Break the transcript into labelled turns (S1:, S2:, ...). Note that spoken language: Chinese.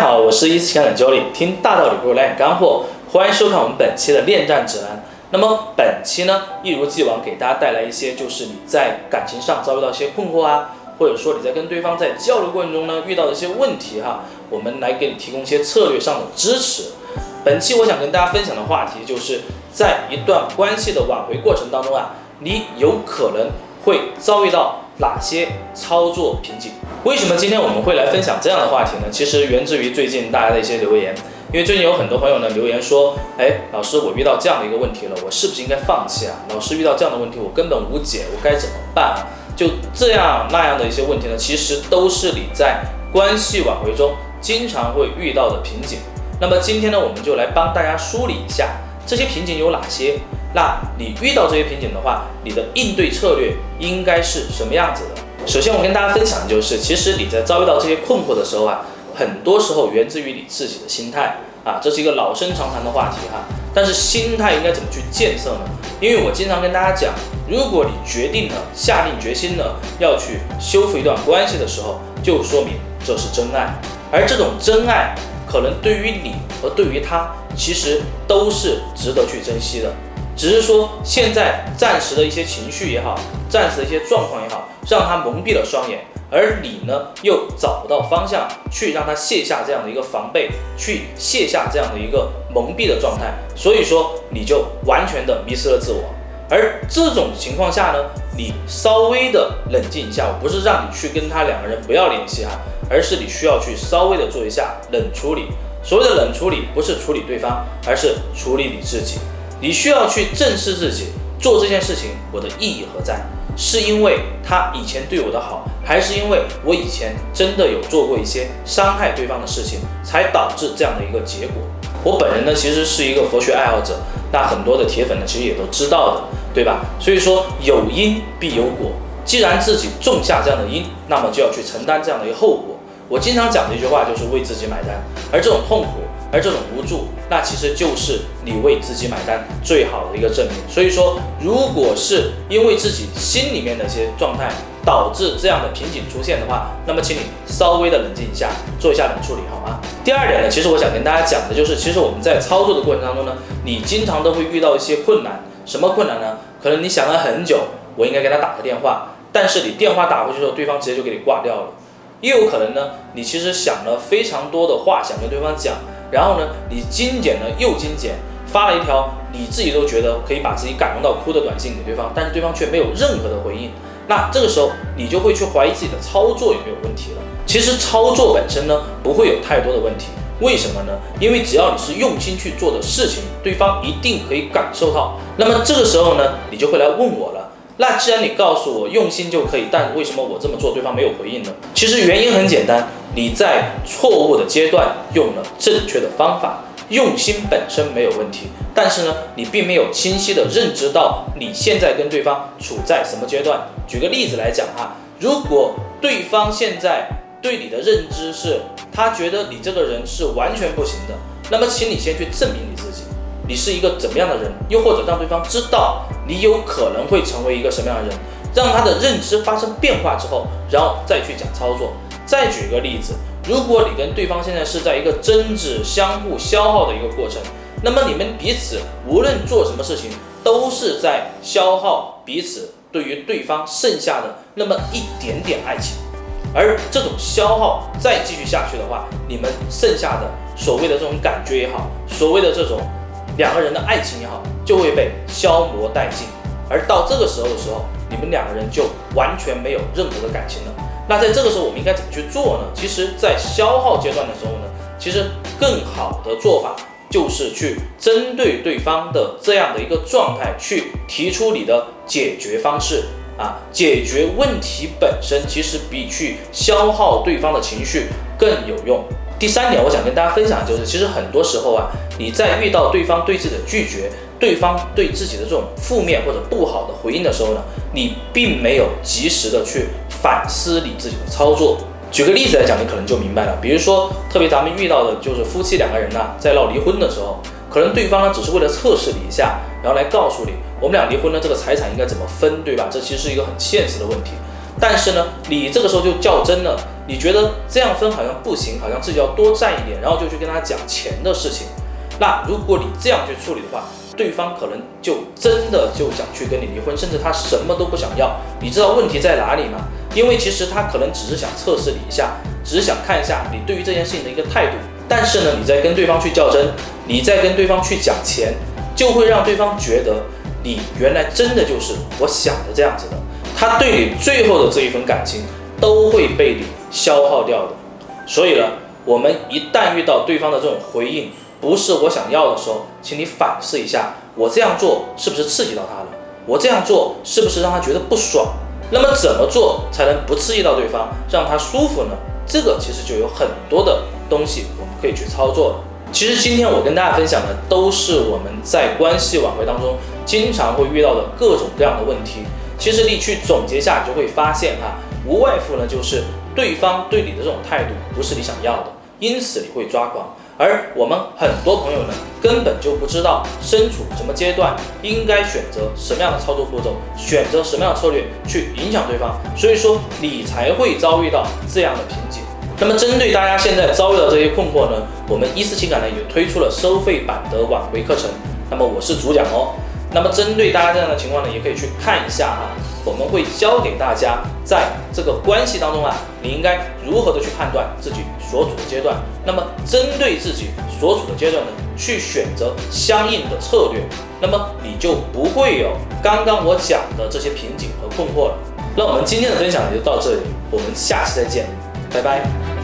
S1: 好我是一次情感教练，听大道理不如来点干货，欢迎收看我们本期的恋战指南。那么本期呢，一如既往给大家带来一些就是你在感情上遭遇到一些困惑啊，或者说你在跟对方在交流过程中呢遇到的一些问题哈，我们来给你提供一些策略上的支持。本期我想跟大家分享的话题就是在一段关系的挽回过程当中啊，你有可能会遭遇到哪些操作瓶颈？为什么今天我们会来分享这样的话题呢？其实源自于最近大家的一些留言，因为最近有很多朋友呢留言说，哎，老师，我遇到这样的一个问题了，我是不是应该放弃啊？老师遇到这样的问题，我根本无解，我该怎么办？就这样那样的一些问题呢，其实都是你在关系挽回中经常会遇到的瓶颈。那么今天呢，我们就来帮大家梳理一下这些瓶颈有哪些。那你遇到这些瓶颈的话，你的应对策略应该是什么样子的？首先，我跟大家分享就是，其实你在遭遇到这些困惑的时候啊，很多时候源自于你自己的心态啊，这是一个老生常谈的话题哈。但是心态应该怎么去建设呢？因为我经常跟大家讲，如果你决定了、下定决心了要去修复一段关系的时候，就说明这是真爱，而这种真爱可能对于你和对于他，其实都是值得去珍惜的。只是说，现在暂时的一些情绪也好，暂时的一些状况也好，让他蒙蔽了双眼，而你呢，又找不到方向去让他卸下这样的一个防备，去卸下这样的一个蒙蔽的状态，所以说你就完全的迷失了自我。而这种情况下呢，你稍微的冷静一下，我不是让你去跟他两个人不要联系哈，而是你需要去稍微的做一下冷处理。所谓的冷处理，不是处理对方，而是处理你自己。你需要去正视自己做这件事情，我的意义何在？是因为他以前对我的好，还是因为我以前真的有做过一些伤害对方的事情，才导致这样的一个结果？我本人呢，其实是一个佛学爱好者，那很多的铁粉呢，其实也都知道的，对吧？所以说有因必有果，既然自己种下这样的因，那么就要去承担这样的一个后果。我经常讲的一句话就是为自己买单，而这种痛苦。而这种无助，那其实就是你为自己买单最好的一个证明。所以说，如果是因为自己心里面的一些状态导致这样的瓶颈出现的话，那么请你稍微的冷静一下，做一下冷处理，好吗？第二点呢，其实我想跟大家讲的就是，其实我们在操作的过程当中呢，你经常都会遇到一些困难。什么困难呢？可能你想了很久，我应该给他打个电话，但是你电话打过去之后，对方直接就给你挂掉了。也有可能呢，你其实想了非常多的话想跟对方讲。然后呢，你精简了又精简，发了一条你自己都觉得可以把自己感动到哭的短信给对方，但是对方却没有任何的回应。那这个时候你就会去怀疑自己的操作有没有问题了。其实操作本身呢不会有太多的问题，为什么呢？因为只要你是用心去做的事情，对方一定可以感受到。那么这个时候呢，你就会来问我了。那既然你告诉我用心就可以，但为什么我这么做对方没有回应呢？其实原因很简单，你在错误的阶段用了正确的方法，用心本身没有问题，但是呢，你并没有清晰的认知到你现在跟对方处在什么阶段。举个例子来讲哈，如果对方现在对你的认知是，他觉得你这个人是完全不行的，那么请你先去证明你自己。你是一个怎么样的人？又或者让对方知道你有可能会成为一个什么样的人，让他的认知发生变化之后，然后再去讲操作。再举一个例子，如果你跟对方现在是在一个争执、相互消耗的一个过程，那么你们彼此无论做什么事情，都是在消耗彼此对于对方剩下的那么一点点爱情。而这种消耗再继续下去的话，你们剩下的所谓的这种感觉也好，所谓的这种。两个人的爱情也好，就会被消磨殆尽，而到这个时候的时候，你们两个人就完全没有任何的感情了。那在这个时候，我们应该怎么去做呢？其实，在消耗阶段的时候呢，其实更好的做法就是去针对对方的这样的一个状态，去提出你的解决方式啊。解决问题本身，其实比去消耗对方的情绪更有用。第三点，我想跟大家分享的就是，其实很多时候啊，你在遇到对方对自己的拒绝，对方对自己的这种负面或者不好的回应的时候呢，你并没有及时的去反思你自己的操作。举个例子来讲，你可能就明白了。比如说，特别咱们遇到的就是夫妻两个人呢，在闹离婚的时候，可能对方呢只是为了测试你一下，然后来告诉你，我们俩离婚了，这个财产应该怎么分，对吧？这其实是一个很现实的问题。但是呢，你这个时候就较真了。你觉得这样分好像不行，好像自己要多占一点，然后就去跟他讲钱的事情。那如果你这样去处理的话，对方可能就真的就想去跟你离婚，甚至他什么都不想要。你知道问题在哪里吗？因为其实他可能只是想测试你一下，只是想看一下你对于这件事情的一个态度。但是呢，你在跟对方去较真，你在跟对方去讲钱，就会让对方觉得你原来真的就是我想的这样子的。他对你最后的这一份感情都会被你消耗掉的。所以呢，我们一旦遇到对方的这种回应，不是我想要的时候，请你反思一下，我这样做是不是刺激到他了？我这样做是不是让他觉得不爽？那么怎么做才能不刺激到对方，让他舒服呢？这个其实就有很多的东西我们可以去操作了。其实今天我跟大家分享的都是我们在关系挽回当中经常会遇到的各种各样的问题。其实你去总结一下，你就会发现哈，无外乎呢就是对方对你的这种态度不是你想要的，因此你会抓狂。而我们很多朋友呢，根本就不知道身处什么阶段应该选择什么样的操作步骤，选择什么样的策略去影响对方，所以说你才会遭遇到这样的瓶颈。那么针对大家现在遭遇到这些困惑呢，我们一思情感呢也推出了收费版的挽回课程。那么我是主讲哦。那么针对大家这样的情况呢，也可以去看一下哈，我们会教给大家在这个关系当中啊，你应该如何的去判断自己所处的阶段。那么针对自己所处的阶段呢，去选择相应的策略，那么你就不会有刚刚我讲的这些瓶颈和困惑了。那我们今天的分享就到这里，我们下期再见，拜拜。